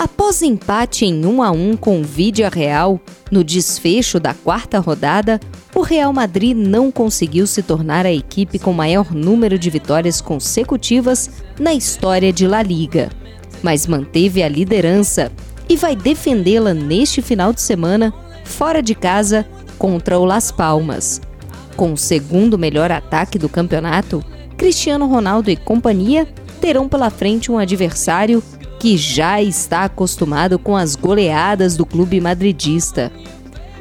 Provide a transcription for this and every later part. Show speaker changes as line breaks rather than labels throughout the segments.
Após empate em 1 a 1 com o Vídea Real, no desfecho da quarta rodada, o Real Madrid não conseguiu se tornar a equipe com maior número de vitórias consecutivas na história de La Liga, mas manteve a liderança e vai defendê-la neste final de semana, fora de casa, contra o Las Palmas. Com o segundo melhor ataque do campeonato, Cristiano Ronaldo e companhia terão pela frente um adversário que já está acostumado com as goleadas do clube madridista.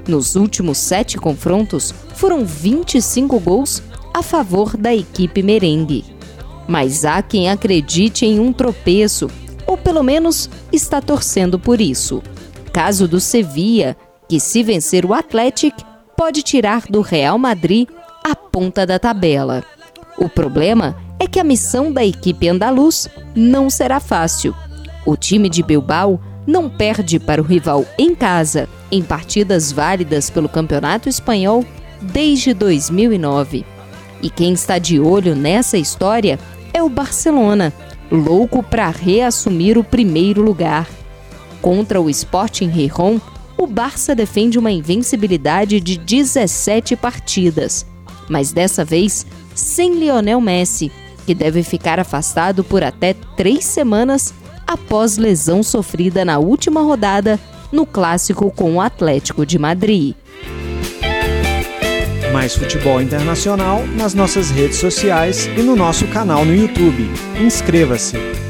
Nos últimos sete confrontos, foram 25 gols a favor da equipe merengue. Mas há quem acredite em um tropeço, ou pelo menos está torcendo por isso. Caso do Sevilla, que se vencer o Atlético, pode tirar do Real Madrid a ponta da tabela. O problema é que a missão da equipe andaluz não será fácil. O time de Bilbao não perde para o rival em casa em partidas válidas pelo Campeonato Espanhol desde 2009. E quem está de olho nessa história é o Barcelona, louco para reassumir o primeiro lugar. Contra o Sporting Gijón, o Barça defende uma invencibilidade de 17 partidas, mas dessa vez sem Lionel Messi, que deve ficar afastado por até três semanas após lesão sofrida na última rodada no clássico com o Atlético de Madrid.
Mais futebol internacional nas nossas redes sociais e no nosso canal no YouTube. Inscreva-se!